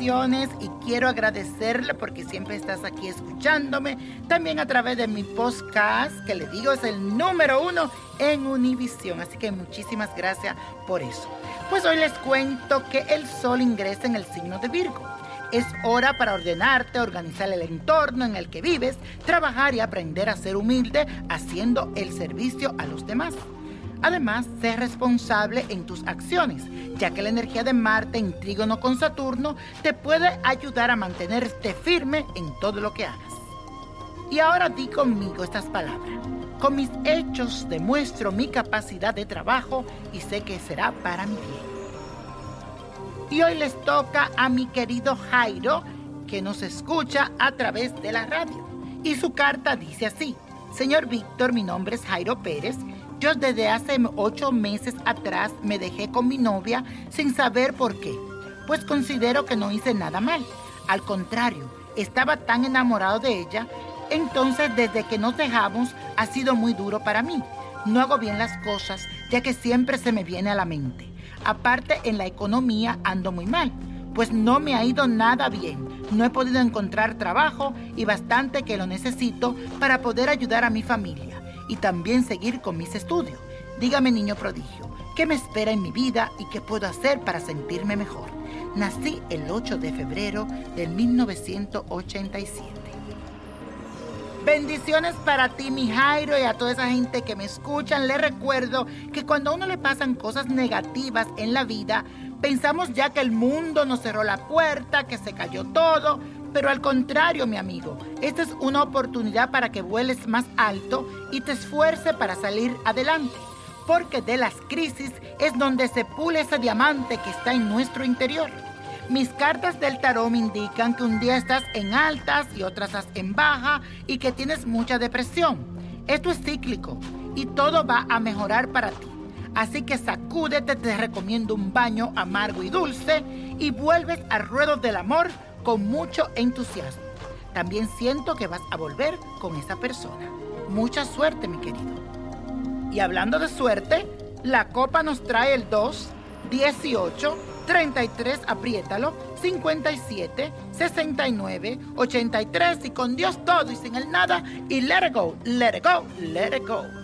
Y quiero agradecerle porque siempre estás aquí escuchándome, también a través de mi podcast, que le digo es el número uno en Univisión, así que muchísimas gracias por eso. Pues hoy les cuento que el sol ingresa en el signo de Virgo. Es hora para ordenarte, organizar el entorno en el que vives, trabajar y aprender a ser humilde haciendo el servicio a los demás. Además, sé responsable en tus acciones, ya que la energía de Marte en trígono con Saturno te puede ayudar a mantenerte firme en todo lo que hagas. Y ahora di conmigo estas palabras. Con mis hechos demuestro mi capacidad de trabajo y sé que será para mi bien. Y hoy les toca a mi querido Jairo, que nos escucha a través de la radio. Y su carta dice así, Señor Víctor, mi nombre es Jairo Pérez. Yo desde hace ocho meses atrás me dejé con mi novia sin saber por qué, pues considero que no hice nada mal. Al contrario, estaba tan enamorado de ella, entonces desde que nos dejamos ha sido muy duro para mí. No hago bien las cosas, ya que siempre se me viene a la mente. Aparte, en la economía ando muy mal, pues no me ha ido nada bien. No he podido encontrar trabajo y bastante que lo necesito para poder ayudar a mi familia y también seguir con mis estudios. Dígame, niño prodigio, ¿qué me espera en mi vida y qué puedo hacer para sentirme mejor? Nací el 8 de febrero del 1987. Bendiciones para ti, mi Jairo, y a toda esa gente que me escuchan. Les recuerdo que cuando a uno le pasan cosas negativas en la vida, pensamos ya que el mundo nos cerró la puerta, que se cayó todo, pero al contrario, mi amigo, esta es una oportunidad para que vueles más alto y te esfuerces para salir adelante. Porque de las crisis es donde se pule ese diamante que está en nuestro interior. Mis cartas del tarot me indican que un día estás en altas y otras estás en baja y que tienes mucha depresión. Esto es cíclico y todo va a mejorar para ti. Así que sacúdete, te recomiendo un baño amargo y dulce y vuelves al ruedo del amor con mucho entusiasmo. También siento que vas a volver con esa persona. Mucha suerte, mi querido. Y hablando de suerte, la copa nos trae el 2, 18, 33, apriétalo, 57, 69, 83 y con Dios todo y sin el nada y let it go, let it go, let it go.